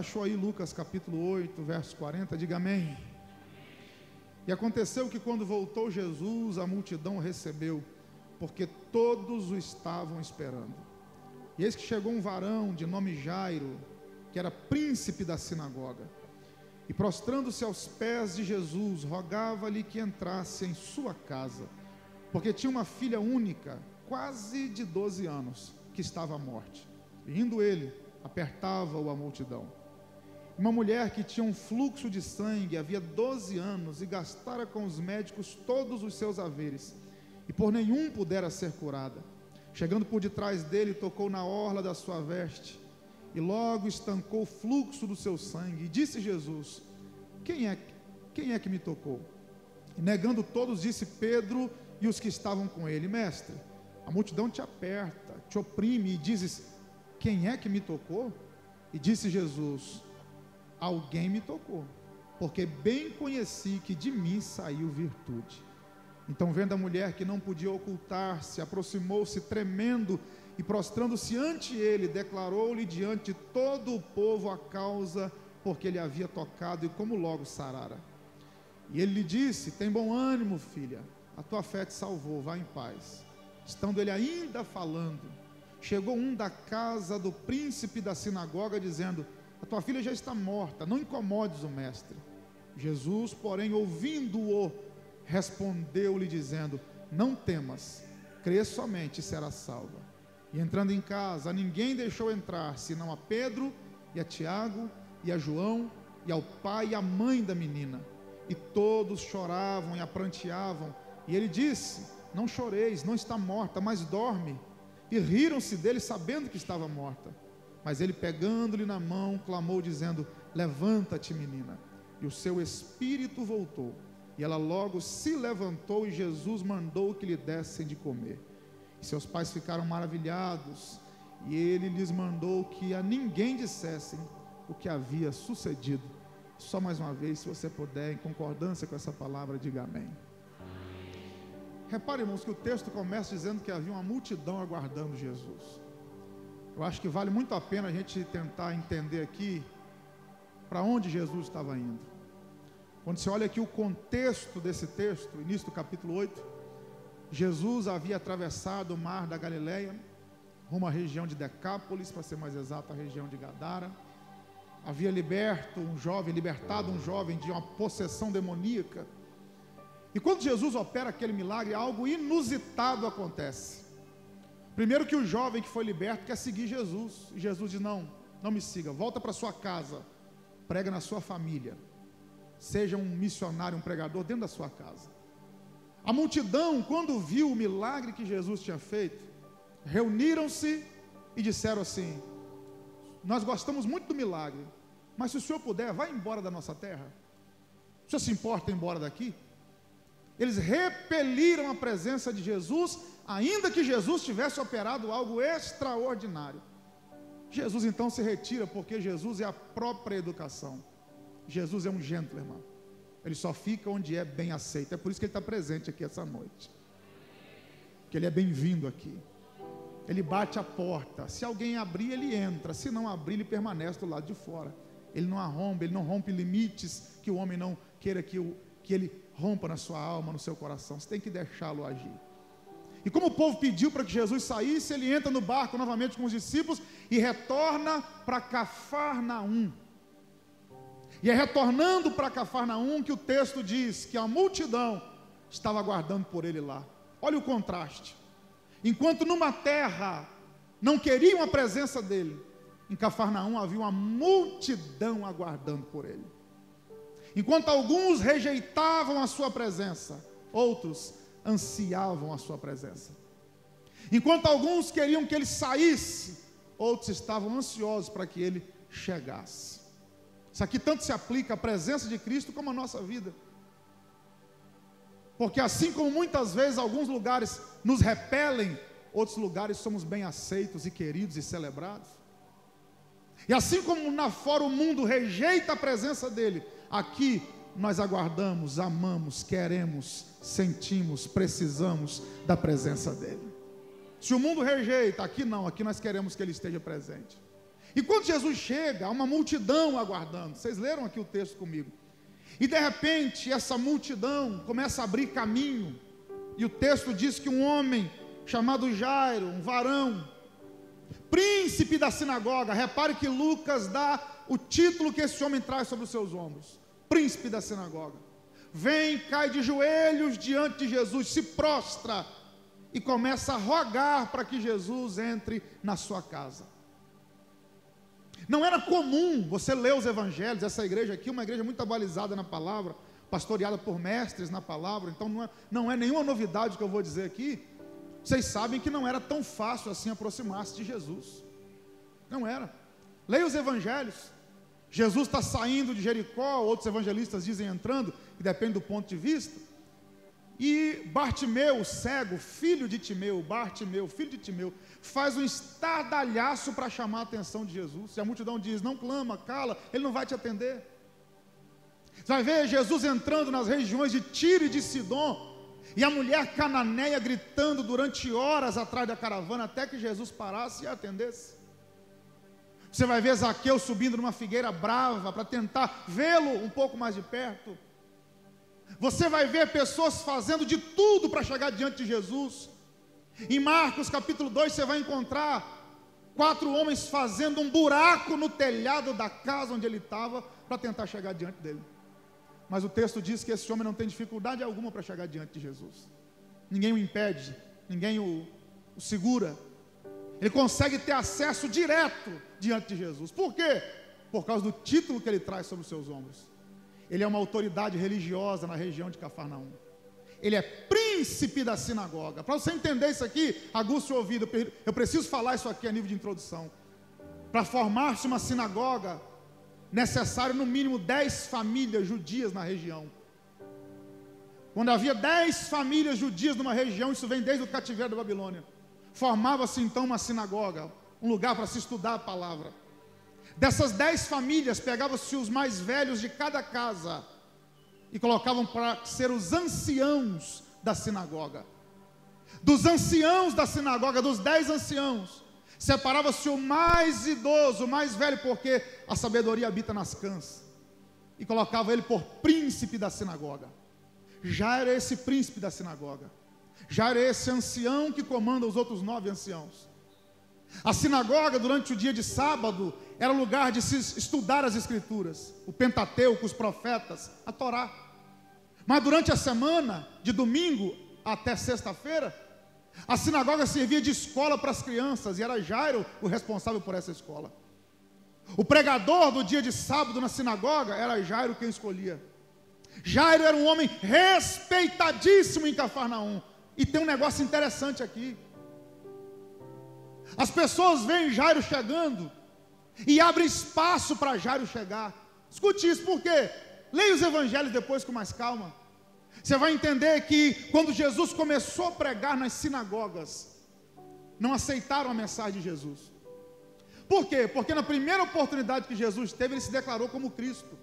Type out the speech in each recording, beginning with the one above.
achou aí Lucas capítulo 8, verso 40, diga amém. E aconteceu que quando voltou Jesus, a multidão recebeu, porque todos o estavam esperando. E eis que chegou um varão de nome Jairo, que era príncipe da sinagoga, e prostrando-se aos pés de Jesus, rogava-lhe que entrasse em sua casa, porque tinha uma filha única, quase de 12 anos, que estava à morte. E indo ele, apertava-o a multidão. Uma mulher que tinha um fluxo de sangue havia 12 anos e gastara com os médicos todos os seus haveres, e por nenhum pudera ser curada. Chegando por detrás dele, tocou na orla da sua veste, e logo estancou o fluxo do seu sangue. E disse Jesus: Quem é, quem é que me tocou? E negando todos, disse Pedro e os que estavam com ele: Mestre, a multidão te aperta, te oprime, e dizes: Quem é que me tocou? E disse Jesus: Alguém me tocou, porque bem conheci que de mim saiu virtude. Então, vendo a mulher que não podia ocultar-se, aproximou-se tremendo e prostrando-se ante ele, declarou-lhe diante todo o povo a causa porque ele havia tocado e como logo sarara. E ele lhe disse: Tem bom ânimo, filha, a tua fé te salvou, vá em paz. Estando ele ainda falando, chegou um da casa do príncipe da sinagoga, dizendo: A tua filha já está morta, não incomodes o mestre. Jesus, porém, ouvindo-o, respondeu-lhe, dizendo: Não temas, crê somente e será salva. E entrando em casa, ninguém deixou entrar, senão a Pedro e a Tiago e a João e ao pai e à mãe da menina. E todos choravam e apranteavam. E ele disse: Não choreis, não está morta, mas dorme. E riram-se dele, sabendo que estava morta. Mas ele, pegando-lhe na mão, clamou, dizendo: Levanta-te, menina. E o seu espírito voltou. E ela logo se levantou, e Jesus mandou que lhe dessem de comer. E seus pais ficaram maravilhados, e ele lhes mandou que a ninguém dissessem o que havia sucedido. Só mais uma vez, se você puder, em concordância com essa palavra, diga amém. Repare, irmãos, que o texto começa dizendo que havia uma multidão aguardando Jesus. Eu acho que vale muito a pena a gente tentar entender aqui para onde Jesus estava indo. Quando você olha aqui o contexto desse texto, início do capítulo 8, Jesus havia atravessado o mar da Galileia, rumo à região de Decápolis, para ser mais exato, a região de Gadara. Havia liberto um jovem, libertado um jovem de uma possessão demoníaca. E quando Jesus opera aquele milagre, algo inusitado acontece. Primeiro que o jovem que foi liberto quer seguir Jesus. E Jesus diz: Não, não me siga, volta para sua casa, prega na sua família. Seja um missionário, um pregador dentro da sua casa. A multidão, quando viu o milagre que Jesus tinha feito, reuniram-se e disseram assim: Nós gostamos muito do milagre, mas se o senhor puder, vá embora da nossa terra. O senhor se importa ir embora daqui? Eles repeliram a presença de Jesus, ainda que Jesus tivesse operado algo extraordinário. Jesus então se retira, porque Jesus é a própria educação. Jesus é um gentleman. Ele só fica onde é bem aceito. É por isso que ele está presente aqui essa noite. Que ele é bem-vindo aqui. Ele bate a porta. Se alguém abrir, ele entra. Se não abrir, ele permanece do lado de fora. Ele não arromba, ele não rompe limites que o homem não queira que, o, que ele rompa na sua alma, no seu coração. Você tem que deixá-lo agir. E como o povo pediu para que Jesus saísse, ele entra no barco novamente com os discípulos e retorna para Cafarnaum. E é retornando para Cafarnaum que o texto diz que a multidão estava aguardando por ele lá. Olha o contraste. Enquanto numa terra não queriam a presença dele, em Cafarnaum havia uma multidão aguardando por ele. Enquanto alguns rejeitavam a sua presença, outros ansiavam a sua presença. Enquanto alguns queriam que ele saísse, outros estavam ansiosos para que ele chegasse. Isso aqui tanto se aplica à presença de Cristo como à nossa vida. Porque assim como muitas vezes alguns lugares nos repelem, outros lugares somos bem aceitos e queridos e celebrados. E assim como na fora o mundo rejeita a presença dele, aqui nós aguardamos, amamos, queremos, sentimos, precisamos da presença dele. Se o mundo rejeita, aqui não, aqui nós queremos que ele esteja presente. E quando Jesus chega, há uma multidão aguardando. Vocês leram aqui o texto comigo. E de repente, essa multidão começa a abrir caminho. E o texto diz que um homem chamado Jairo, um varão, príncipe da sinagoga, repare que Lucas dá o título que esse homem traz sobre os seus ombros: príncipe da sinagoga. Vem, cai de joelhos diante de Jesus, se prostra e começa a rogar para que Jesus entre na sua casa. Não era comum você ler os evangelhos, essa igreja aqui, uma igreja muito abalizada na palavra, pastoreada por mestres na palavra, então não é, não é nenhuma novidade que eu vou dizer aqui. Vocês sabem que não era tão fácil assim aproximar-se de Jesus. Não era. Leia os evangelhos. Jesus está saindo de Jericó, outros evangelistas dizem entrando, e depende do ponto de vista. E Bartimeu, cego, filho de Timeu, Bartimeu, filho de Timeu, faz um estardalhaço para chamar a atenção de Jesus. Se a multidão diz, não clama, cala, ele não vai te atender. Você vai ver Jesus entrando nas regiões de Tiro e de Sidom, e a mulher cananeia gritando durante horas atrás da caravana, até que Jesus parasse e a atendesse. Você vai ver Zaqueu subindo numa figueira brava para tentar vê-lo um pouco mais de perto. Você vai ver pessoas fazendo de tudo para chegar diante de Jesus. Em Marcos capítulo 2 você vai encontrar quatro homens fazendo um buraco no telhado da casa onde ele estava para tentar chegar diante dele. Mas o texto diz que esse homem não tem dificuldade alguma para chegar diante de Jesus. Ninguém o impede, ninguém o, o segura. Ele consegue ter acesso direto diante de Jesus. Por quê? Por causa do título que ele traz sobre os seus ombros. Ele é uma autoridade religiosa na região de Cafarnaum. Ele é príncipe da sinagoga. Para você entender isso aqui, aguste o ouvido. Eu preciso falar isso aqui a nível de introdução. Para formar-se uma sinagoga, necessário no mínimo 10 famílias judias na região. Quando havia 10 famílias judias numa região, isso vem desde o cativeiro da Babilônia. Formava-se então uma sinagoga, um lugar para se estudar a palavra. Dessas dez famílias, pegavam-se os mais velhos de cada casa e colocavam para ser os anciãos da sinagoga. Dos anciãos da sinagoga, dos dez anciãos, separava-se o mais idoso, o mais velho, porque a sabedoria habita nas cãs, e colocava ele por príncipe da sinagoga. Já era esse príncipe da sinagoga, já era esse ancião que comanda os outros nove anciãos. A sinagoga, durante o dia de sábado, era lugar de se estudar as Escrituras, o Pentateuco, os profetas, a Torá. Mas durante a semana, de domingo até sexta-feira, a sinagoga servia de escola para as crianças e era Jairo o responsável por essa escola. O pregador do dia de sábado na sinagoga era Jairo quem escolhia. Jairo era um homem respeitadíssimo em Cafarnaum. E tem um negócio interessante aqui. As pessoas veem Jairo chegando e abrem espaço para Jairo chegar. Escute isso, por quê? Leia os evangelhos depois com mais calma. Você vai entender que quando Jesus começou a pregar nas sinagogas, não aceitaram a mensagem de Jesus. Por quê? Porque na primeira oportunidade que Jesus teve, ele se declarou como Cristo.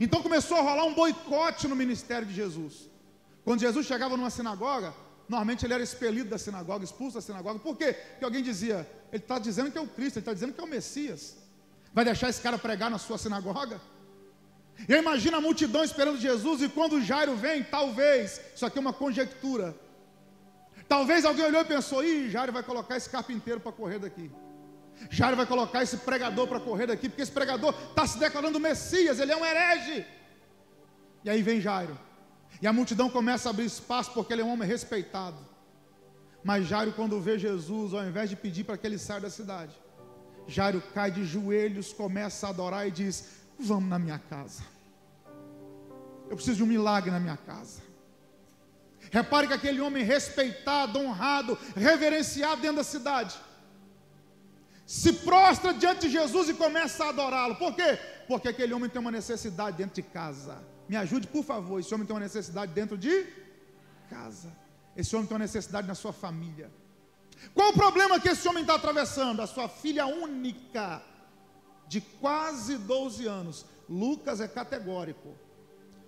Então começou a rolar um boicote no ministério de Jesus. Quando Jesus chegava numa sinagoga, Normalmente ele era expelido da sinagoga, expulso da sinagoga. Por quê? Porque alguém dizia: ele está dizendo que é o Cristo, ele está dizendo que é o Messias. Vai deixar esse cara pregar na sua sinagoga? Eu imagino a multidão esperando Jesus, e quando Jairo vem, talvez, isso aqui é uma conjectura. Talvez alguém olhou e pensou: ih, Jairo vai colocar esse carpinteiro para correr daqui. Jairo vai colocar esse pregador para correr daqui, porque esse pregador está se declarando Messias, ele é um herege. E aí vem Jairo. E a multidão começa a abrir espaço porque ele é um homem respeitado. Mas Jairo, quando vê Jesus, ao invés de pedir para que ele saia da cidade, Jairo cai de joelhos, começa a adorar e diz: Vamos na minha casa. Eu preciso de um milagre na minha casa. Repare que aquele homem respeitado, honrado, reverenciado dentro da cidade, se prostra diante de Jesus e começa a adorá-lo. Por quê? Porque aquele homem tem uma necessidade dentro de casa. Me ajude, por favor. Esse homem tem uma necessidade dentro de casa. Esse homem tem uma necessidade na sua família. Qual o problema que esse homem está atravessando? A sua filha única, de quase 12 anos. Lucas é categórico.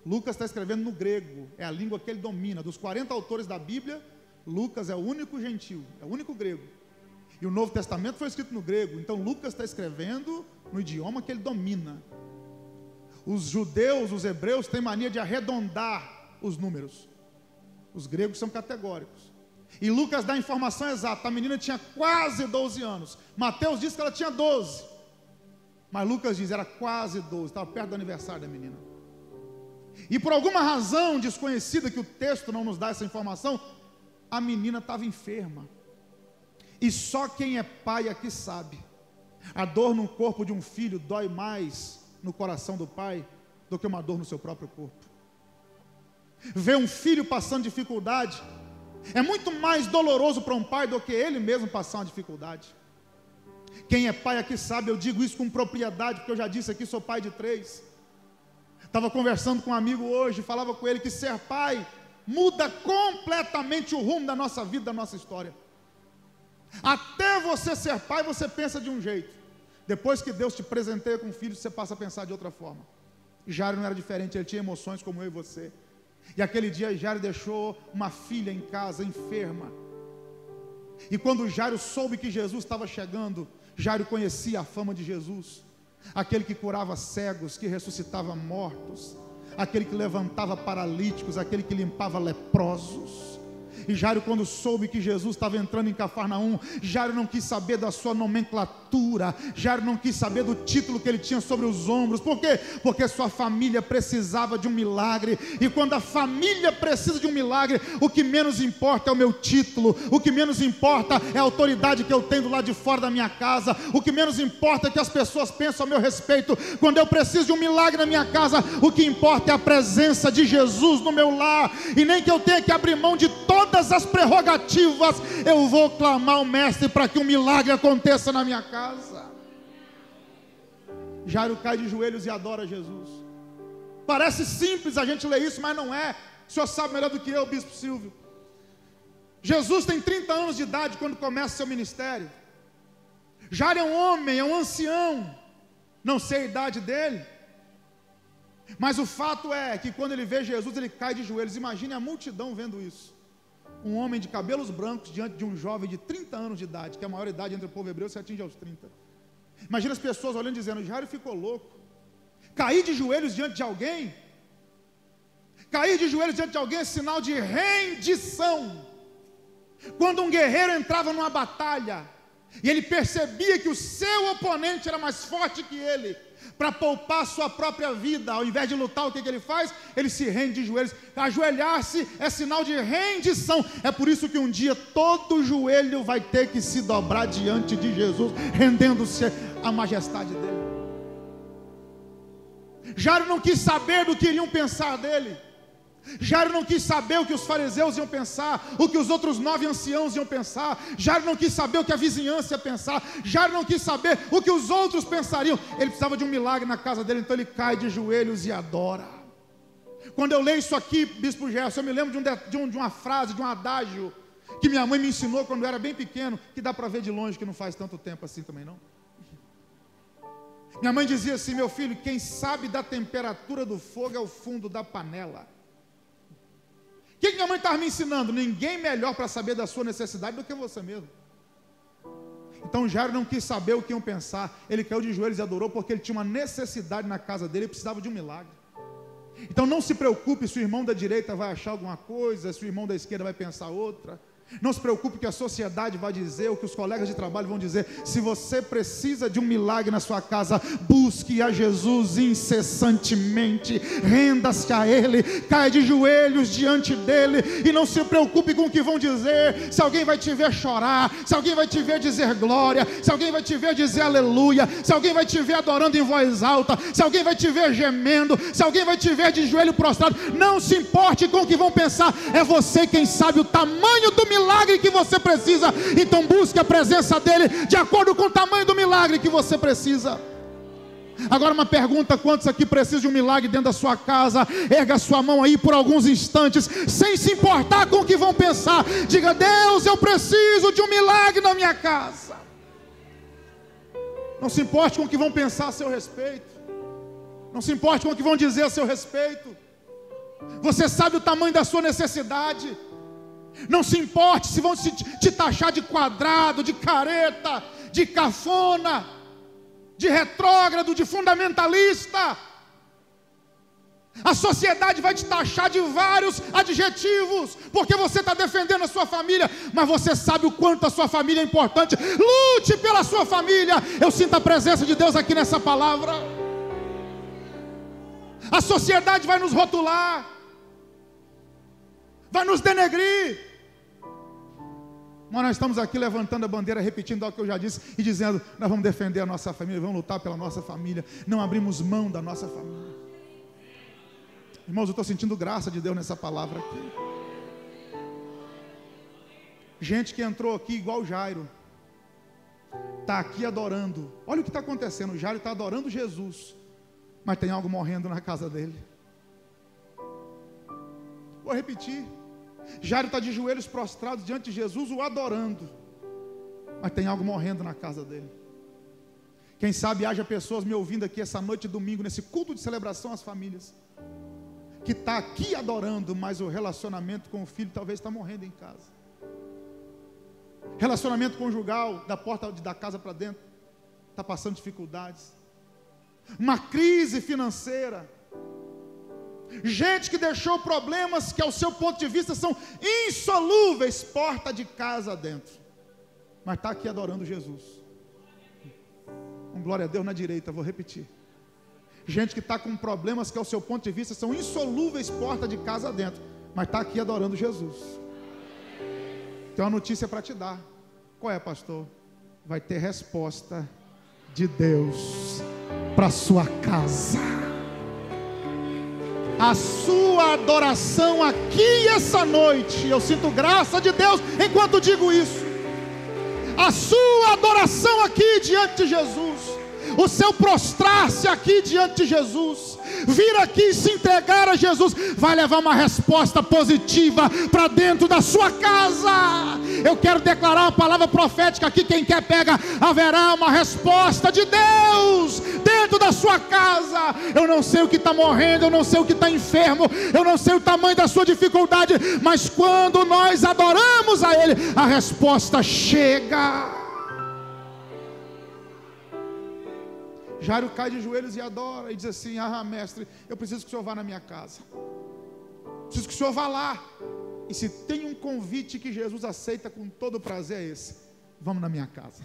Lucas está escrevendo no grego, é a língua que ele domina. Dos 40 autores da Bíblia, Lucas é o único gentil, é o único grego. E o Novo Testamento foi escrito no grego, então Lucas está escrevendo no idioma que ele domina. Os judeus, os hebreus, têm mania de arredondar os números. Os gregos são categóricos. E Lucas dá a informação exata: a menina tinha quase 12 anos. Mateus diz que ela tinha 12. Mas Lucas diz era quase 12, estava perto do aniversário da menina. E por alguma razão desconhecida que o texto não nos dá essa informação, a menina estava enferma. E só quem é pai aqui sabe. A dor no corpo de um filho dói mais no coração do pai do que uma dor no seu próprio corpo. Ver um filho passando dificuldade é muito mais doloroso para um pai do que ele mesmo passar uma dificuldade. Quem é pai aqui sabe, eu digo isso com propriedade, porque eu já disse aqui, sou pai de três. Estava conversando com um amigo hoje, falava com ele que ser pai muda completamente o rumo da nossa vida, da nossa história. Até você ser pai, você pensa de um jeito. Depois que Deus te presenteia com um filho, você passa a pensar de outra forma. Jairo não era diferente, ele tinha emoções como eu e você. E aquele dia Jairo deixou uma filha em casa, enferma. E quando Jairo soube que Jesus estava chegando, Jairo conhecia a fama de Jesus, aquele que curava cegos, que ressuscitava mortos, aquele que levantava paralíticos, aquele que limpava leprosos. E Jairo, quando soube que Jesus estava entrando em Cafarnaum, Jairo não quis saber da sua nomenclatura, Jairo não quis saber do título que ele tinha sobre os ombros. Por quê? Porque sua família precisava de um milagre. E quando a família precisa de um milagre, o que menos importa é o meu título, o que menos importa é a autoridade que eu tenho do lado de fora da minha casa, o que menos importa é que as pessoas pensam a meu respeito. Quando eu preciso de um milagre na minha casa, o que importa é a presença de Jesus no meu lar, e nem que eu tenha que abrir mão de toda todas as prerrogativas, eu vou clamar ao Mestre para que um milagre aconteça na minha casa. Jairo cai de joelhos e adora Jesus. Parece simples a gente ler isso, mas não é. O senhor sabe melhor do que eu, Bispo Silvio. Jesus tem 30 anos de idade quando começa seu ministério. Jairo é um homem, é um ancião. Não sei a idade dele. Mas o fato é que quando ele vê Jesus, ele cai de joelhos. Imagine a multidão vendo isso um homem de cabelos brancos diante de um jovem de 30 anos de idade, que é a maior idade entre o povo hebreu se atinge aos 30. Imagina as pessoas olhando e dizendo: Jairo ficou louco. Cair de joelhos diante de alguém, cair de joelhos diante de alguém é sinal de rendição. Quando um guerreiro entrava numa batalha e ele percebia que o seu oponente era mais forte que ele, para poupar sua própria vida, ao invés de lutar, o que, que ele faz? Ele se rende de joelhos. Ajoelhar-se é sinal de rendição. É por isso que um dia todo joelho vai ter que se dobrar diante de Jesus, rendendo-se à majestade dele. Jairo não quis saber do que iriam pensar dele. Jairo não quis saber o que os fariseus iam pensar, o que os outros nove anciãos iam pensar. Jairo não quis saber o que a vizinhança ia pensar. Jairo não quis saber o que os outros pensariam. Ele precisava de um milagre na casa dele, então ele cai de joelhos e adora. Quando eu leio isso aqui, Bispo Gerson, eu me lembro de, um, de, um, de uma frase, de um adágio que minha mãe me ensinou quando eu era bem pequeno, que dá para ver de longe que não faz tanto tempo assim também não. Minha mãe dizia assim: meu filho, quem sabe da temperatura do fogo é o fundo da panela. O que, minha mãe estava me ensinando? Ninguém melhor para saber da sua necessidade do que você mesmo. Então Jairo não quis saber o que iam pensar. Ele caiu de joelhos e adorou porque ele tinha uma necessidade na casa dele, ele precisava de um milagre. Então não se preocupe se o irmão da direita vai achar alguma coisa, se o irmão da esquerda vai pensar outra. Não se preocupe que a sociedade vai dizer, o que os colegas de trabalho vão dizer. Se você precisa de um milagre na sua casa, busque a Jesus incessantemente, renda-se a Ele, caia de joelhos diante dEle e não se preocupe com o que vão dizer. Se alguém vai te ver chorar, se alguém vai te ver dizer glória, se alguém vai te ver dizer aleluia, se alguém vai te ver adorando em voz alta, se alguém vai te ver gemendo, se alguém vai te ver de joelho prostrado, não se importe com o que vão pensar, é você quem sabe o tamanho do milagre milagre que você precisa. Então busque a presença dele de acordo com o tamanho do milagre que você precisa. Agora uma pergunta: quantos aqui precisam de um milagre dentro da sua casa? Erga sua mão aí por alguns instantes, sem se importar com o que vão pensar. Diga: Deus, eu preciso de um milagre na minha casa. Não se importe com o que vão pensar a seu respeito. Não se importe com o que vão dizer a seu respeito. Você sabe o tamanho da sua necessidade. Não se importe se vão te taxar de quadrado, de careta, de cafona, de retrógrado, de fundamentalista. A sociedade vai te taxar de vários adjetivos, porque você está defendendo a sua família, mas você sabe o quanto a sua família é importante. Lute pela sua família. Eu sinto a presença de Deus aqui nessa palavra. A sociedade vai nos rotular, vai nos denegrir. Mas nós estamos aqui levantando a bandeira, repetindo o que eu já disse e dizendo: nós vamos defender a nossa família, vamos lutar pela nossa família, não abrimos mão da nossa família. Irmãos, eu estou sentindo graça de Deus nessa palavra aqui. Gente que entrou aqui igual Jairo, está aqui adorando. Olha o que está acontecendo: o Jairo está adorando Jesus, mas tem algo morrendo na casa dele. Vou repetir: Jairo está de joelhos prostrados diante de Jesus, o adorando, mas tem algo morrendo na casa dele. Quem sabe haja pessoas me ouvindo aqui essa noite, domingo, nesse culto de celebração às famílias que está aqui adorando, mas o relacionamento com o filho talvez está morrendo em casa. Relacionamento conjugal, da porta da casa para dentro, está passando dificuldades. Uma crise financeira. Gente que deixou problemas que, ao seu ponto de vista, são insolúveis, porta de casa dentro. Mas está aqui adorando Jesus. Um glória a Deus na direita, vou repetir. Gente que está com problemas que, ao seu ponto de vista, são insolúveis porta de casa dentro, mas está aqui adorando Jesus. Tem uma notícia para te dar. Qual é, pastor? Vai ter resposta de Deus para sua casa. A sua adoração aqui essa noite, eu sinto graça de Deus enquanto digo isso. A sua adoração aqui diante de Jesus o seu prostrar-se aqui diante de Jesus, vir aqui e se entregar a Jesus, vai levar uma resposta positiva para dentro da sua casa. Eu quero declarar uma palavra profética aqui. Quem quer pega, haverá uma resposta de Deus dentro da sua casa. Eu não sei o que está morrendo, eu não sei o que está enfermo, eu não sei o tamanho da sua dificuldade, mas quando nós adoramos a Ele, a resposta chega. Jairo cai de joelhos e adora e diz assim: Ah, mestre, eu preciso que o senhor vá na minha casa. Preciso que o senhor vá lá. E se tem um convite que Jesus aceita com todo prazer, é esse: Vamos na minha casa.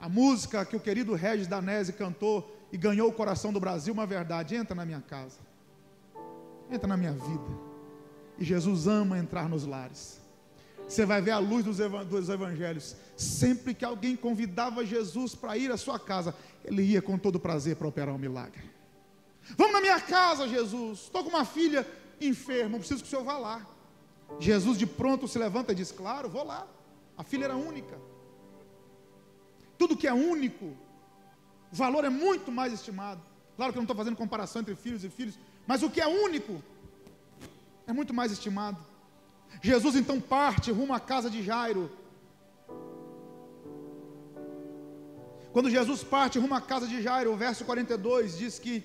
A música que o querido Regis Danese cantou e ganhou o coração do Brasil, uma verdade: entra na minha casa, entra na minha vida. E Jesus ama entrar nos lares. Você vai ver a luz dos, evangelhos. Sempre que alguém convidava Jesus para ir à sua casa, ele ia com todo prazer para operar um milagre. Vamos na minha casa, Jesus. Estou com uma filha enferma, preciso que o senhor vá lá. Jesus de pronto se levanta e diz: Claro, vou lá. A filha era única. Tudo que é único, o valor é muito mais estimado. Claro que eu não estou fazendo comparação entre filhos e filhos, mas o que é único é muito mais estimado. Jesus então parte rumo à casa de Jairo. Quando Jesus parte rumo à casa de Jairo, o verso 42 diz que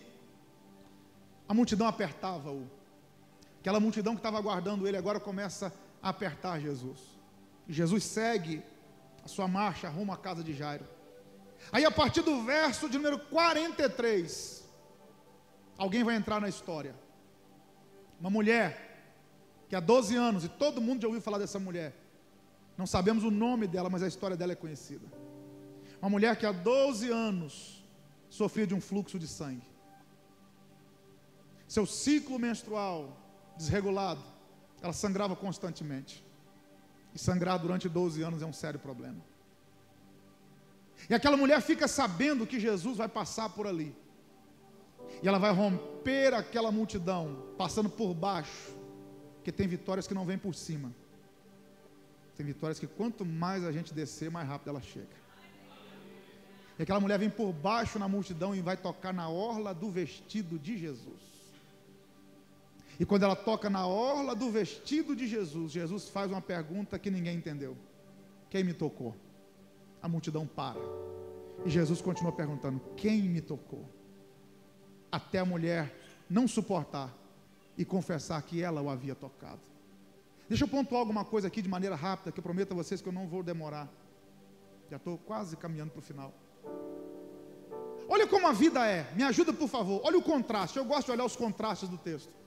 a multidão apertava-o. Aquela multidão que estava aguardando ele agora começa a apertar Jesus. Jesus segue a sua marcha rumo à casa de Jairo. Aí a partir do verso de número 43, alguém vai entrar na história. Uma mulher que há 12 anos, e todo mundo já ouviu falar dessa mulher. Não sabemos o nome dela, mas a história dela é conhecida. Uma mulher que há 12 anos sofria de um fluxo de sangue. Seu ciclo menstrual desregulado, ela sangrava constantemente. E sangrar durante 12 anos é um sério problema. E aquela mulher fica sabendo que Jesus vai passar por ali. E ela vai romper aquela multidão, passando por baixo porque tem vitórias que não vêm por cima. Tem vitórias que quanto mais a gente descer, mais rápido ela chega. E aquela mulher vem por baixo na multidão e vai tocar na orla do vestido de Jesus. E quando ela toca na orla do vestido de Jesus, Jesus faz uma pergunta que ninguém entendeu: Quem me tocou? A multidão para. E Jesus continua perguntando: Quem me tocou? Até a mulher não suportar e confessar que ela o havia tocado. Deixa eu pontuar alguma coisa aqui de maneira rápida, que eu prometo a vocês que eu não vou demorar. Já estou quase caminhando para o final. Olha como a vida é, me ajuda por favor. Olha o contraste, eu gosto de olhar os contrastes do texto.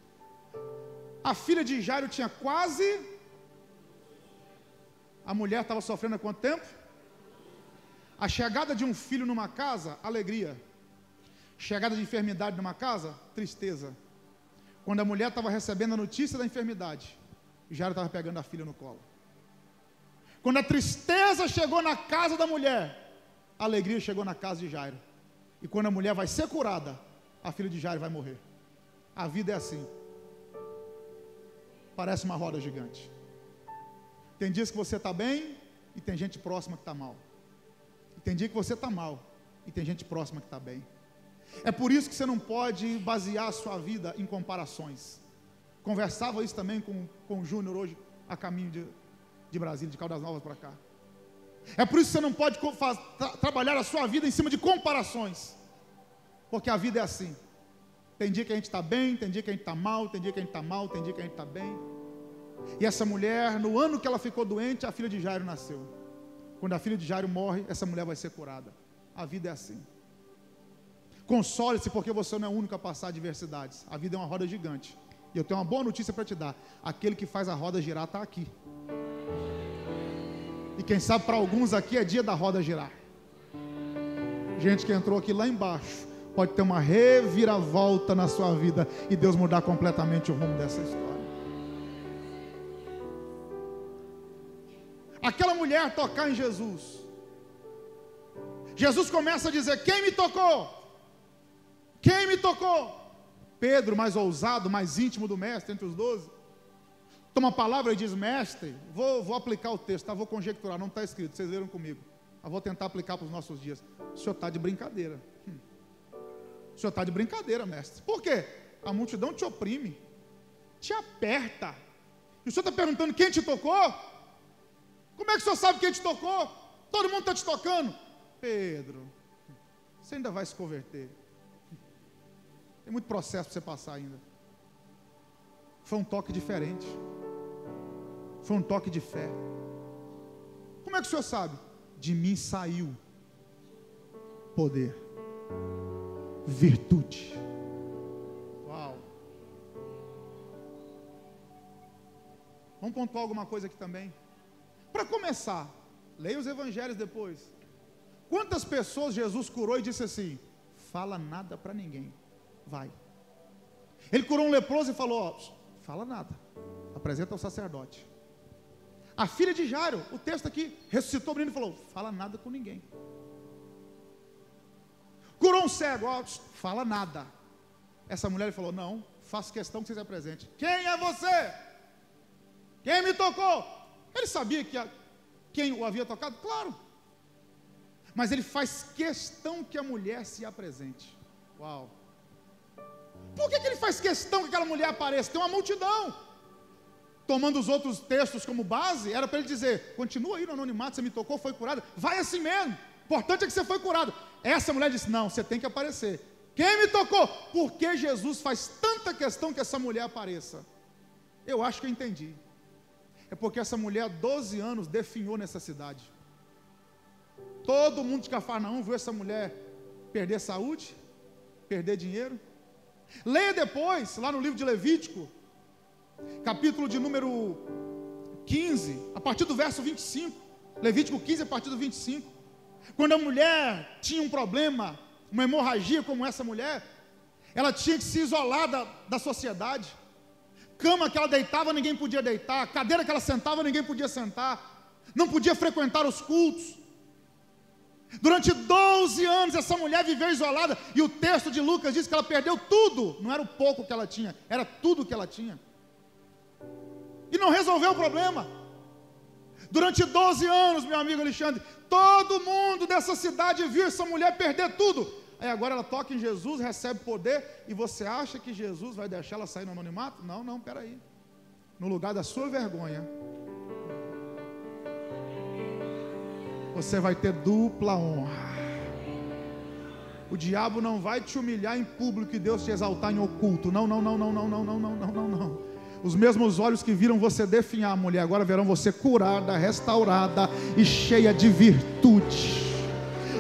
A filha de Jairo tinha quase. A mulher estava sofrendo há quanto tempo? A chegada de um filho numa casa, alegria. Chegada de enfermidade numa casa, tristeza. Quando a mulher estava recebendo a notícia da enfermidade, Jairo estava pegando a filha no colo. Quando a tristeza chegou na casa da mulher, a alegria chegou na casa de Jairo. E quando a mulher vai ser curada, a filha de Jairo vai morrer. A vida é assim. Parece uma roda gigante. Tem dias que você está bem e tem gente próxima que está mal. E tem dia que você está mal e tem gente próxima que está bem. É por isso que você não pode basear a sua vida em comparações. Conversava isso também com, com o Júnior hoje, a caminho de, de Brasília, de Caldas Novas para cá. É por isso que você não pode tra trabalhar a sua vida em cima de comparações. Porque a vida é assim. Tem dia que a gente está bem, tem dia que a gente está mal, tem dia que a gente está mal, tem dia que a gente está bem. E essa mulher, no ano que ela ficou doente, a filha de Jairo nasceu. Quando a filha de Jairo morre, essa mulher vai ser curada. A vida é assim. Console-se porque você não é o único a passar adversidades. A vida é uma roda gigante. E eu tenho uma boa notícia para te dar: aquele que faz a roda girar está aqui. E quem sabe para alguns aqui é dia da roda girar. Gente que entrou aqui lá embaixo, pode ter uma reviravolta na sua vida e Deus mudar completamente o rumo dessa história. Aquela mulher tocar em Jesus. Jesus começa a dizer: Quem me tocou? Quem me tocou? Pedro, mais ousado, mais íntimo do mestre, entre os doze, toma a palavra e diz: Mestre, vou, vou aplicar o texto, tá? vou conjecturar, não está escrito, vocês leram comigo. Eu vou tentar aplicar para os nossos dias. O senhor está de brincadeira. O senhor está de brincadeira, mestre. Por quê? A multidão te oprime, te aperta. E o senhor está perguntando quem te tocou? Como é que o senhor sabe quem te tocou? Todo mundo está te tocando. Pedro, você ainda vai se converter. Tem muito processo para você passar ainda. Foi um toque diferente. Foi um toque de fé. Como é que o senhor sabe? De mim saiu poder, virtude. Uau. Vamos pontuar alguma coisa aqui também. Para começar, leia os evangelhos depois. Quantas pessoas Jesus curou e disse assim: fala nada para ninguém vai. Ele curou um leproso e falou: ó, fala nada, apresenta ao sacerdote. A filha de Jairo, o texto aqui, ressuscitou o menino e falou: fala nada com ninguém. Curou um cego, ó, fala nada. Essa mulher falou: não, faço questão que você seja presente. Quem é você? Quem me tocou? Ele sabia que a, quem o havia tocado? Claro. Mas ele faz questão que a mulher se apresente. Uau. Por que, que ele faz questão que aquela mulher apareça? Tem uma multidão. Tomando os outros textos como base, era para ele dizer: continua aí no anonimato, você me tocou, foi curado. Vai assim mesmo. Importante é que você foi curado. Essa mulher disse: não, você tem que aparecer. Quem me tocou? Por que Jesus faz tanta questão que essa mulher apareça? Eu acho que eu entendi. É porque essa mulher, há 12 anos, definhou nessa cidade. Todo mundo de Cafarnaum viu essa mulher perder saúde, perder dinheiro, Leia depois, lá no livro de Levítico, capítulo de número 15, a partir do verso 25. Levítico 15, a partir do 25. Quando a mulher tinha um problema, uma hemorragia como essa mulher, ela tinha que se isolar da, da sociedade. Cama que ela deitava, ninguém podia deitar. Cadeira que ela sentava, ninguém podia sentar. Não podia frequentar os cultos. Durante 12 anos essa mulher viveu isolada e o texto de Lucas diz que ela perdeu tudo, não era o pouco que ela tinha, era tudo que ela tinha. E não resolveu o problema. Durante 12 anos, meu amigo Alexandre, todo mundo dessa cidade viu essa mulher perder tudo. Aí agora ela toca em Jesus, recebe poder, e você acha que Jesus vai deixar ela sair no anonimato? Não, não, peraí. No lugar da sua vergonha, você vai ter dupla honra. O diabo não vai te humilhar em público e Deus te exaltar em oculto. Não, não, não, não, não, não, não, não, não, não, não. Os mesmos olhos que viram você definhar, mulher, agora verão você curada, restaurada e cheia de virtude.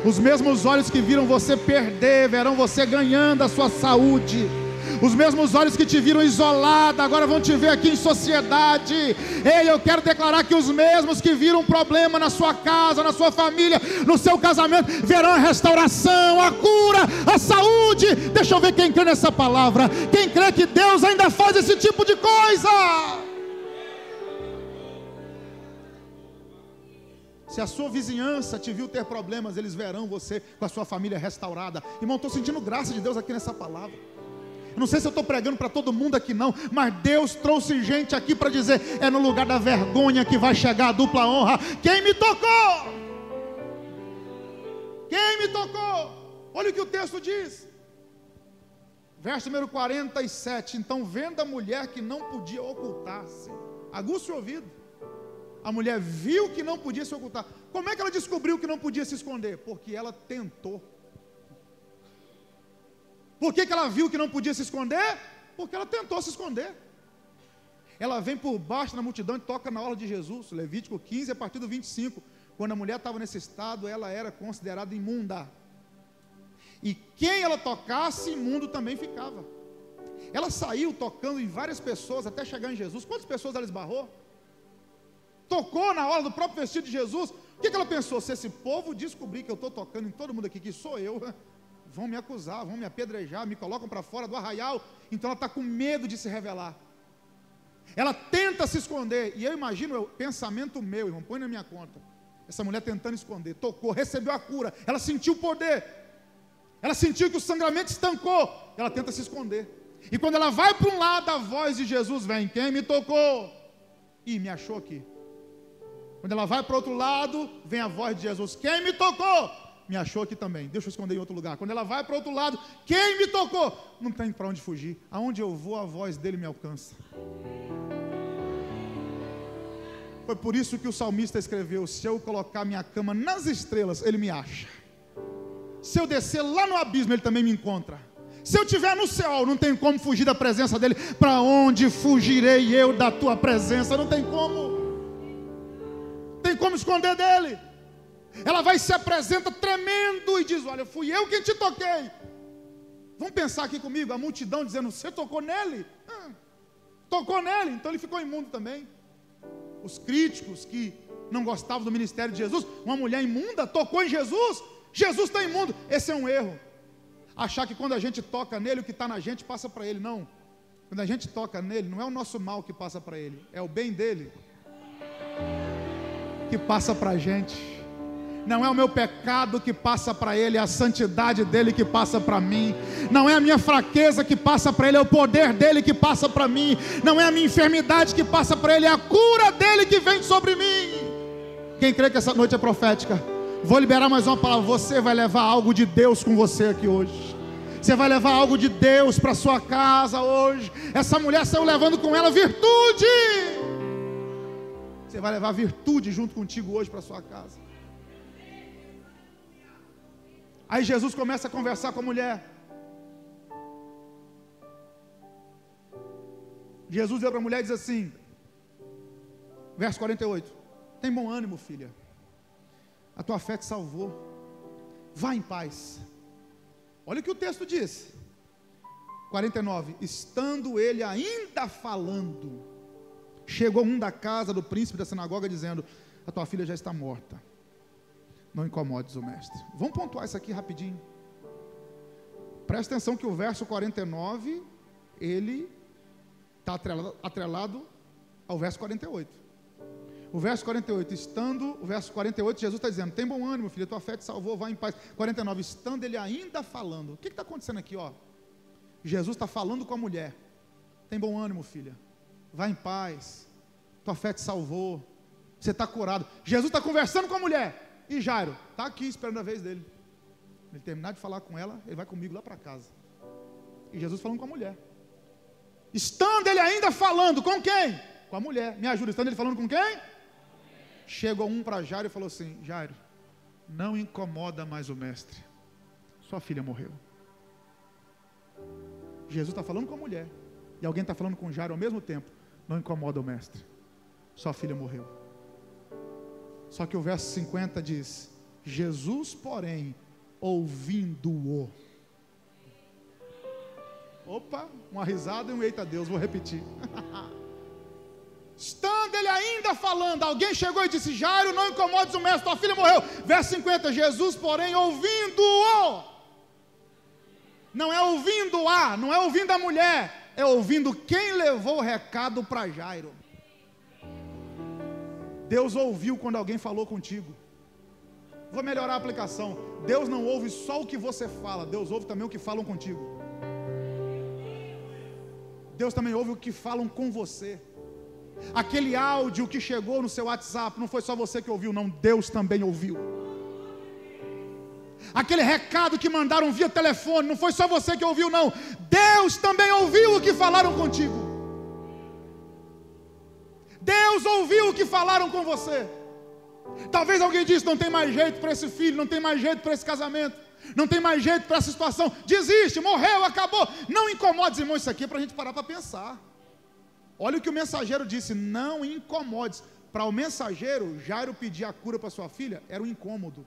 Os mesmos olhos que viram você perder, verão você ganhando a sua saúde. Os mesmos olhos que te viram isolada, agora vão te ver aqui em sociedade. Ei, eu quero declarar que os mesmos que viram um problema na sua casa, na sua família, no seu casamento, verão a restauração, a cura, a saúde. Deixa eu ver quem crê nessa palavra. Quem crê que Deus ainda faz esse tipo de coisa. Se a sua vizinhança te viu ter problemas, eles verão você com a sua família restaurada. Irmão, estou sentindo graça de Deus aqui nessa palavra. Não sei se eu estou pregando para todo mundo aqui, não, mas Deus trouxe gente aqui para dizer: é no lugar da vergonha que vai chegar a dupla honra. Quem me tocou? Quem me tocou? Olha o que o texto diz. Verso número 47. Então, vendo a mulher que não podia ocultar-se, aguça o ouvido. A mulher viu que não podia se ocultar. Como é que ela descobriu que não podia se esconder? Porque ela tentou. Por que, que ela viu que não podia se esconder? Porque ela tentou se esconder. Ela vem por baixo da multidão e toca na hora de Jesus, Levítico 15, a partir do 25. Quando a mulher estava nesse estado, ela era considerada imunda. E quem ela tocasse, imundo também ficava. Ela saiu tocando em várias pessoas até chegar em Jesus. Quantas pessoas ela esbarrou? Tocou na hora do próprio vestido de Jesus. O que, que ela pensou? Se esse povo descobrir que eu estou tocando em todo mundo aqui, que sou eu, vão me acusar, vão me apedrejar, me colocam para fora do arraial. Então ela está com medo de se revelar. Ela tenta se esconder. E eu imagino, o pensamento meu, irmão, põe na minha conta. Essa mulher tentando esconder, tocou, recebeu a cura, ela sentiu o poder. Ela sentiu que o sangramento estancou. Ela tenta se esconder. E quando ela vai para um lado, a voz de Jesus vem: Quem me tocou? E me achou aqui. Quando ela vai para outro lado, vem a voz de Jesus: Quem me tocou? Me achou aqui também. Deixa eu esconder em outro lugar. Quando ela vai para outro lado, quem me tocou? Não tem para onde fugir. Aonde eu vou, a voz dele me alcança. Foi por isso que o salmista escreveu: Se eu colocar minha cama nas estrelas, ele me acha. Se eu descer lá no abismo, ele também me encontra. Se eu estiver no céu, não tem como fugir da presença dele. Para onde fugirei eu da tua presença? Não tem como. Tem como esconder dele. Ela vai se apresenta tremendo e diz: Olha, fui eu quem te toquei. Vamos pensar aqui comigo, a multidão dizendo: Você tocou nele? Ah, tocou nele, então ele ficou imundo também. Os críticos que não gostavam do ministério de Jesus, uma mulher imunda tocou em Jesus, Jesus está imundo. Esse é um erro. Achar que quando a gente toca nele, o que está na gente passa para ele. Não. Quando a gente toca nele, não é o nosso mal que passa para ele, é o bem dele que passa para a gente não é o meu pecado que passa para ele, é a santidade dele que passa para mim, não é a minha fraqueza que passa para ele, é o poder dele que passa para mim, não é a minha enfermidade que passa para ele, é a cura dele que vem sobre mim. Quem crê que essa noite é profética? Vou liberar mais uma palavra. Você vai levar algo de Deus com você aqui hoje. Você vai levar algo de Deus para sua casa hoje. Essa mulher saiu levando com ela virtude. Você vai levar virtude junto contigo hoje para sua casa. Aí Jesus começa a conversar com a mulher. Jesus vira para a mulher e diz assim, verso 48: Tem bom ânimo, filha, a tua fé te salvou, vá em paz. Olha o que o texto diz. 49: Estando ele ainda falando, chegou um da casa do príncipe da sinagoga, dizendo: A tua filha já está morta não incomodes o mestre. Vamos pontuar isso aqui rapidinho. Presta atenção que o verso 49, ele está atrelado, atrelado ao verso 48. O verso 48, estando, o verso 48, Jesus está dizendo: tem bom ânimo, filho, tua fé te salvou, vá em paz. 49, estando ele ainda falando. O que está acontecendo aqui, ó? Jesus está falando com a mulher. Tem bom ânimo, filha. Vá em paz. Tua fé te salvou. Você está curado. Jesus está conversando com a mulher. E Jairo, está aqui esperando a vez dele. Ele terminar de falar com ela, ele vai comigo lá para casa. E Jesus falando com a mulher. Estando ele ainda falando com quem? Com a mulher. Me ajuda, estando ele falando com quem? Chegou um para Jairo e falou assim: Jairo, não incomoda mais o mestre. Sua filha morreu. Jesus está falando com a mulher. E alguém está falando com Jairo ao mesmo tempo. Não incomoda o mestre. Sua filha morreu. Só que o verso 50 diz: Jesus, porém, ouvindo-o. Opa, uma risada e um eita Deus, vou repetir. Estando ele ainda falando, alguém chegou e disse: Jairo, não incomodes o mestre, tua filha morreu. Verso 50, Jesus, porém, ouvindo-o. Não é ouvindo a, não é ouvindo a mulher, é ouvindo quem levou o recado para Jairo. Deus ouviu quando alguém falou contigo. Vou melhorar a aplicação. Deus não ouve só o que você fala, Deus ouve também o que falam contigo. Deus também ouve o que falam com você. Aquele áudio que chegou no seu WhatsApp, não foi só você que ouviu, não, Deus também ouviu. Aquele recado que mandaram via telefone, não foi só você que ouviu, não, Deus também ouviu o que falaram contigo. Deus ouviu o que falaram com você. Talvez alguém disse: não tem mais jeito para esse filho, não tem mais jeito para esse casamento, não tem mais jeito para essa situação. Desiste, morreu, acabou. Não incomode, irmãos, isso aqui é para a gente parar para pensar. Olha o que o mensageiro disse: não incomodes. Para o mensageiro, Jairo pedir a cura para sua filha era um incômodo.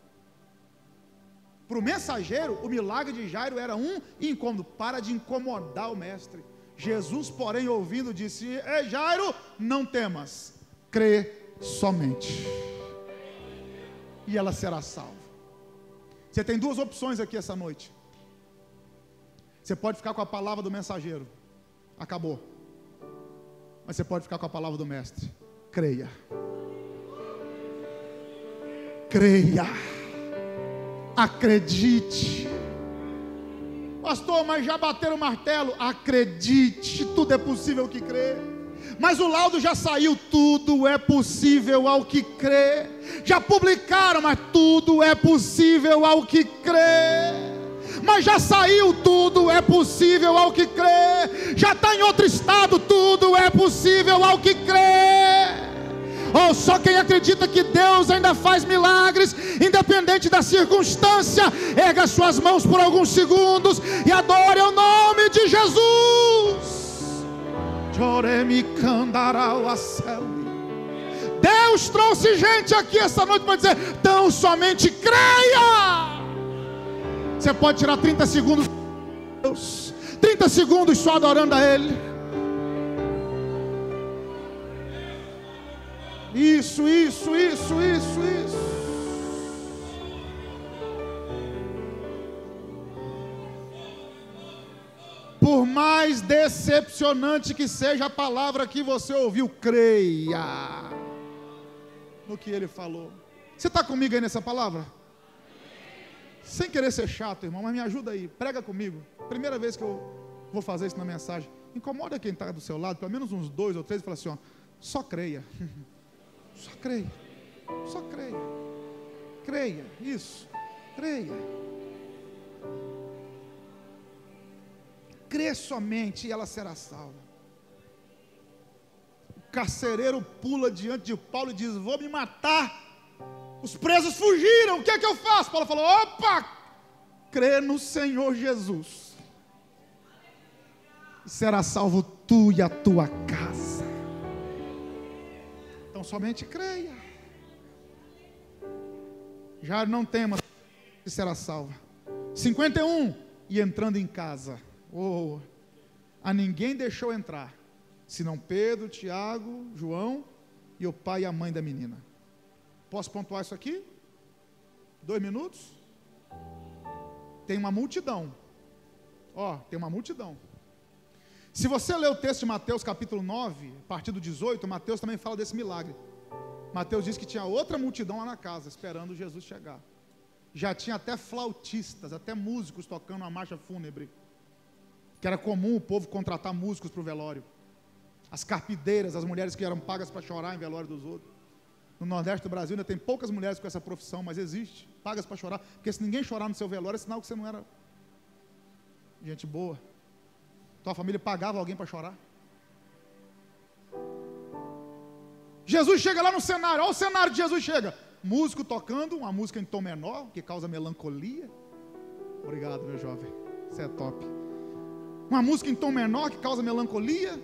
Para o mensageiro, o milagre de Jairo era um incômodo. Para de incomodar o mestre. Jesus, porém, ouvindo, disse: Ei, Jairo, não temas, crê somente, e ela será salva. Você tem duas opções aqui essa noite. Você pode ficar com a palavra do mensageiro, acabou. Mas você pode ficar com a palavra do mestre. Creia. Creia. Acredite. Pastor, mas já bateram o martelo? Acredite, tudo é possível que crê. Mas o laudo já saiu, tudo é possível ao que crê. Já publicaram, mas tudo é possível ao que crê mas já saiu, tudo é possível ao que crê. Já está em outro estado, tudo é possível ao que crê. Ou oh, só quem acredita que Deus ainda faz milagres, independente da circunstância, erga suas mãos por alguns segundos e adore o nome de Jesus. Deus trouxe gente aqui essa noite para dizer: tão somente creia. Você pode tirar 30 segundos. Deus. 30 segundos só adorando a Ele. Isso, isso, isso, isso, isso. Por mais decepcionante que seja a palavra que você ouviu, creia no que ele falou. Você está comigo aí nessa palavra? Sem querer ser chato, irmão, mas me ajuda aí, prega comigo. Primeira vez que eu vou fazer isso na mensagem. Incomoda quem está do seu lado, pelo menos uns dois ou três, e fala assim: ó, só creia. Só creia. Só creia. Creia. Isso. Creia. Crê somente e ela será salva. O carcereiro pula diante de Paulo e diz: Vou me matar os presos fugiram. O que é que eu faço? Paulo falou: opa, crê no Senhor Jesus. E será salvo tu e a tua casa. Então somente creia. Já não tema que será salva. 51. E entrando em casa. Oh, a ninguém deixou entrar, senão Pedro, Tiago, João e o pai e a mãe da menina. Posso pontuar isso aqui? Dois minutos? Tem uma multidão. Ó, tem uma multidão. Se você ler o texto de Mateus capítulo 9, a partir do 18, Mateus também fala desse milagre. Mateus diz que tinha outra multidão lá na casa, esperando Jesus chegar. Já tinha até flautistas, até músicos tocando a marcha fúnebre. Que era comum o povo contratar músicos para o velório. As carpideiras, as mulheres que eram pagas para chorar em velório dos outros. No Nordeste do Brasil ainda tem poucas mulheres com essa profissão, mas existe. Pagas para chorar. Porque se ninguém chorar no seu velório, é sinal que você não era gente boa. Tua família pagava alguém para chorar. Jesus chega lá no cenário, olha o cenário de Jesus chega. Músico tocando, uma música em tom menor, que causa melancolia. Obrigado, meu jovem. Você é top. Uma música em tom menor que causa melancolia.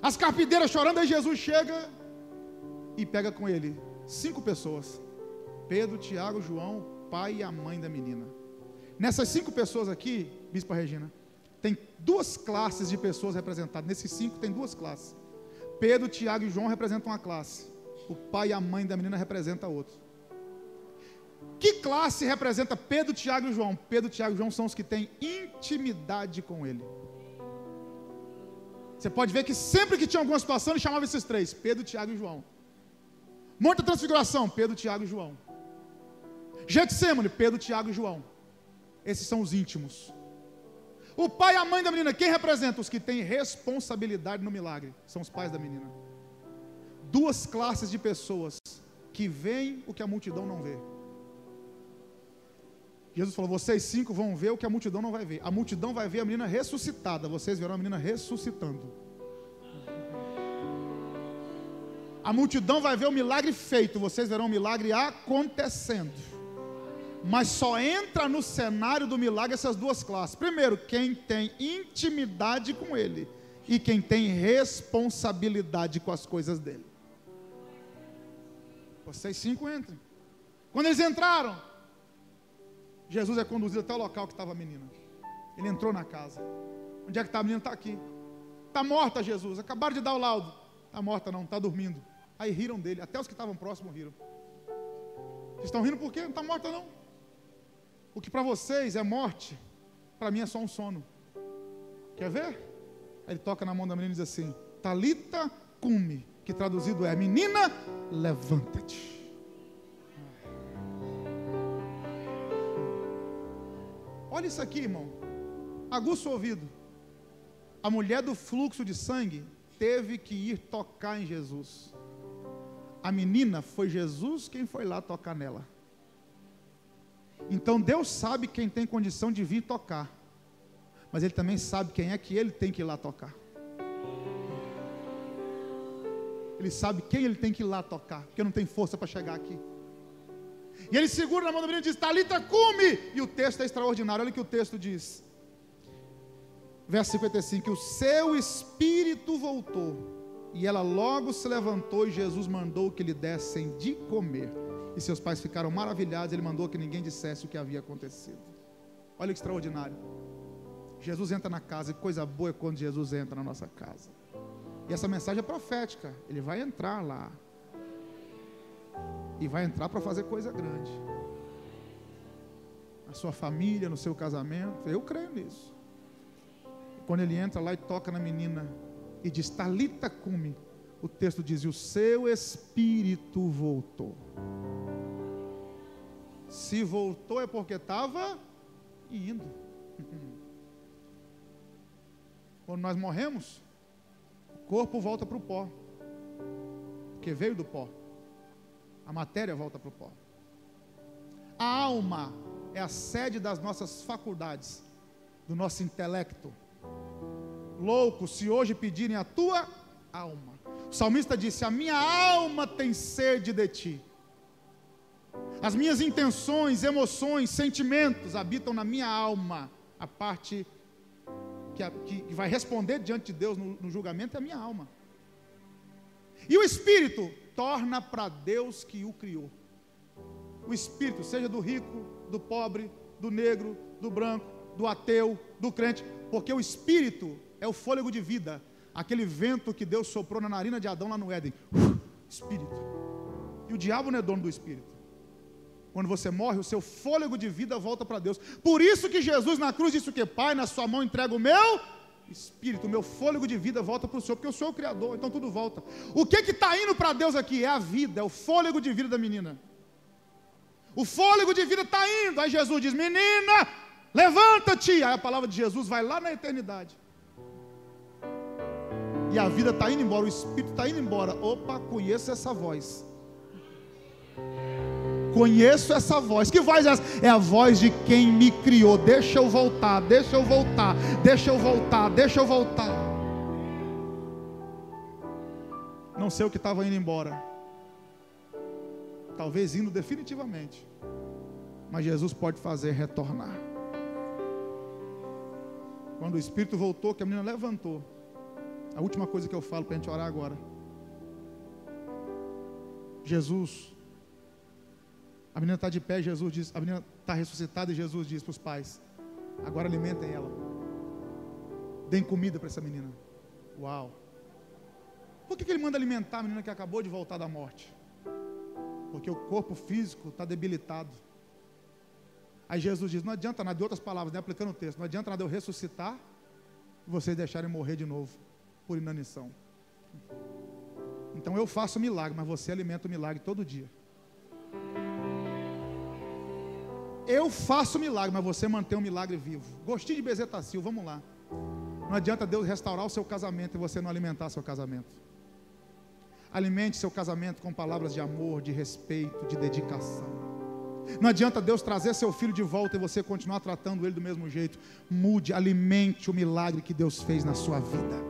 As carpideiras chorando, aí Jesus chega e pega com ele cinco pessoas: Pedro, Tiago, João, pai e a mãe da menina. Nessas cinco pessoas aqui, Bispa Regina, tem duas classes de pessoas representadas. Nesses cinco tem duas classes. Pedro, Tiago e João representam uma classe. O pai e a mãe da menina representam a outra. Que classe representa Pedro, Tiago e João? Pedro, Tiago e João são os que têm intimidade com ele. Você pode ver que sempre que tinha alguma situação, ele chamava esses três: Pedro, Tiago e João. Monte da Transfiguração, Pedro, Tiago e João. Getsemane, Pedro, Tiago e João. Esses são os íntimos. O pai e a mãe da menina, quem representa? Os que têm responsabilidade no milagre. São os pais da menina. Duas classes de pessoas que veem o que a multidão não vê. Jesus falou: vocês cinco vão ver o que a multidão não vai ver. A multidão vai ver a menina ressuscitada. Vocês verão a menina ressuscitando. A multidão vai ver o milagre feito. Vocês verão o milagre acontecendo. Mas só entra no cenário do milagre essas duas classes. Primeiro, quem tem intimidade com ele e quem tem responsabilidade com as coisas dele. Vocês cinco entram. Quando eles entraram, Jesus é conduzido até o local que estava a menina. Ele entrou na casa. Onde é que está a menina? Está aqui. Está morta, Jesus. Acabaram de dar o laudo. Está morta não, está dormindo. Aí riram dele. Até os que estavam próximos riram. Vocês estão rindo por quê? Não está morta não. O que para vocês é morte, para mim é só um sono. Quer ver? Aí ele toca na mão da menina e diz assim: Talita cume, que traduzido é: Menina, levanta-te. Olha isso aqui, irmão. Aguça o ouvido. A mulher do fluxo de sangue teve que ir tocar em Jesus. A menina foi Jesus quem foi lá tocar nela. Então Deus sabe quem tem condição de vir tocar. Mas Ele também sabe quem é que Ele tem que ir lá tocar. Ele sabe quem Ele tem que ir lá tocar, porque não tem força para chegar aqui. E ele segura na mão da menina e diz: Talita, cume! E o texto é extraordinário. Olha o que o texto diz. Verso 55: O seu espírito voltou. E ela logo se levantou e Jesus mandou que lhe dessem de comer. E seus pais ficaram maravilhados. Ele mandou que ninguém dissesse o que havia acontecido. Olha que extraordinário. Jesus entra na casa, e coisa boa é quando Jesus entra na nossa casa. E essa mensagem é profética. Ele vai entrar lá e vai entrar para fazer coisa grande. Na sua família, no seu casamento, eu creio nisso. Quando ele entra lá e toca na menina e diz: Talita cume, o texto diz: e o seu espírito voltou. Se voltou é porque estava indo. Quando nós morremos, o corpo volta para o pó, porque veio do pó. A matéria volta para o pó. A alma é a sede das nossas faculdades, do nosso intelecto. Louco, se hoje pedirem a tua alma. O salmista disse: A minha alma tem sede de ti. As minhas intenções, emoções, sentimentos habitam na minha alma. A parte que, que vai responder diante de Deus no, no julgamento é a minha alma. E o espírito torna para Deus que o criou. O espírito, seja do rico, do pobre, do negro, do branco, do ateu, do crente, porque o espírito é o fôlego de vida, aquele vento que Deus soprou na narina de Adão lá no Éden. espírito. E o diabo não é dono do espírito. Quando você morre, o seu fôlego de vida volta para Deus. Por isso que Jesus na cruz disse o que? Pai, na sua mão entrega o meu espírito, o meu fôlego de vida volta para o Senhor, porque eu sou o Criador, então tudo volta. O que está indo para Deus aqui? É a vida, é o fôlego de vida da menina. O fôlego de vida está indo. Aí Jesus diz: Menina, levanta-te. Aí a palavra de Jesus vai lá na eternidade. E a vida está indo embora, o espírito está indo embora. Opa, conheço essa voz. Conheço essa voz. Que voz é essa? É a voz de quem me criou. Deixa eu voltar, deixa eu voltar, deixa eu voltar, deixa eu voltar. Não sei o que estava indo embora. Talvez indo definitivamente. Mas Jesus pode fazer retornar. Quando o Espírito voltou, que a menina levantou. A última coisa que eu falo para a gente orar agora. Jesus, a menina está de pé, Jesus diz, a menina está ressuscitada e Jesus diz para os pais: agora alimentem ela, deem comida para essa menina. Uau! Por que, que ele manda alimentar a menina que acabou de voltar da morte? Porque o corpo físico está debilitado. Aí Jesus diz: não adianta nada, de outras palavras, né, aplicando o texto, não adianta nada eu ressuscitar e vocês deixarem morrer de novo por inanição. Então eu faço milagre, mas você alimenta o milagre todo dia. Eu faço milagre, mas você mantém o milagre vivo. Gostinho de bezetacil, vamos lá. Não adianta Deus restaurar o seu casamento e você não alimentar seu casamento. Alimente seu casamento com palavras de amor, de respeito, de dedicação. Não adianta Deus trazer seu filho de volta e você continuar tratando ele do mesmo jeito. Mude, alimente o milagre que Deus fez na sua vida.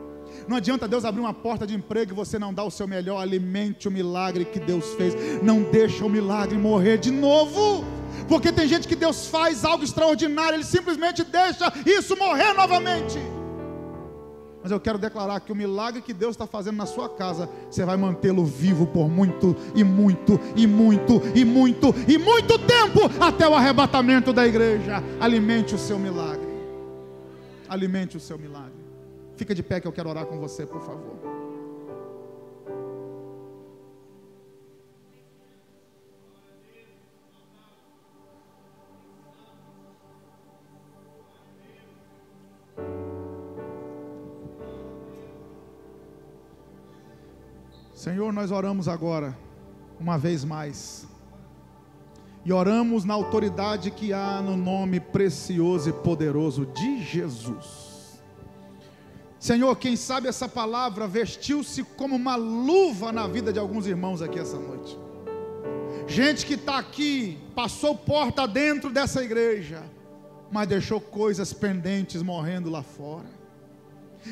Não adianta Deus abrir uma porta de emprego e você não dar o seu melhor. Alimente o milagre que Deus fez. Não deixa o milagre morrer de novo. Porque tem gente que Deus faz algo extraordinário, Ele simplesmente deixa isso morrer novamente. Mas eu quero declarar que o milagre que Deus está fazendo na sua casa, você vai mantê-lo vivo por muito e muito e muito e muito e muito tempo até o arrebatamento da igreja. Alimente o seu milagre. Alimente o seu milagre. Fica de pé que eu quero orar com você, por favor. Senhor, nós oramos agora, uma vez mais, e oramos na autoridade que há no nome precioso e poderoso de Jesus. Senhor, quem sabe essa palavra vestiu-se como uma luva na vida de alguns irmãos aqui essa noite. Gente que está aqui, passou porta dentro dessa igreja, mas deixou coisas pendentes morrendo lá fora.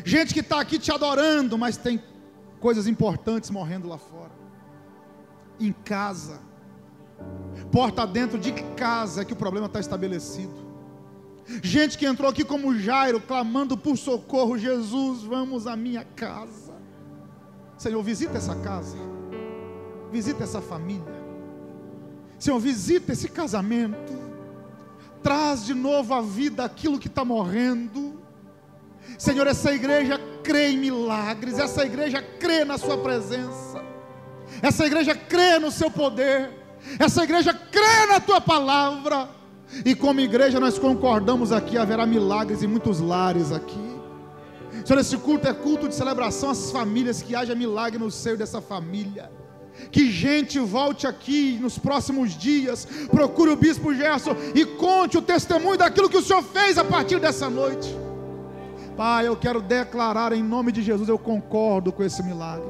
Gente que está aqui te adorando, mas tem coisas importantes morrendo lá fora. Em casa, porta dentro de casa que o problema está estabelecido. Gente que entrou aqui como Jairo, clamando por socorro, Jesus, vamos à minha casa. Senhor, visita essa casa, visita essa família. Senhor, visita esse casamento, traz de novo à vida aquilo que está morrendo. Senhor, essa igreja crê em milagres, essa igreja crê na Sua presença, essa igreja crê no Seu poder, essa igreja crê na Tua palavra, e como igreja nós concordamos aqui, haverá milagres em muitos lares aqui. Senhor, esse culto é culto de celebração às famílias, que haja milagre no seio dessa família. Que gente volte aqui nos próximos dias, procure o bispo Gerson e conte o testemunho daquilo que o Senhor fez a partir dessa noite. Pai, eu quero declarar em nome de Jesus, eu concordo com esse milagre.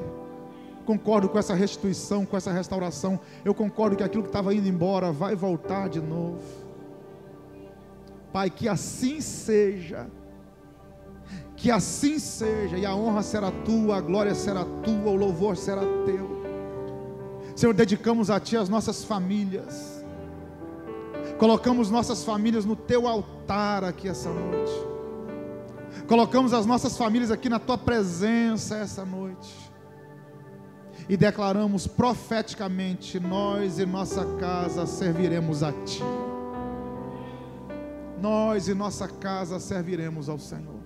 Concordo com essa restituição, com essa restauração. Eu concordo que aquilo que estava indo embora vai voltar de novo. Pai, que assim seja. Que assim seja, e a honra será tua, a glória será tua, o louvor será teu. Senhor, dedicamos a Ti as nossas famílias, colocamos nossas famílias no Teu altar aqui essa noite. Colocamos as nossas famílias aqui na tua presença essa noite. E declaramos profeticamente: nós e nossa casa serviremos a ti. Nós e nossa casa serviremos ao Senhor.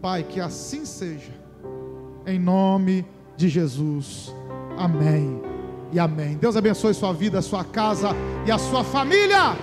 Pai, que assim seja. Em nome de Jesus. Amém. E amém. Deus abençoe sua vida, sua casa e a sua família.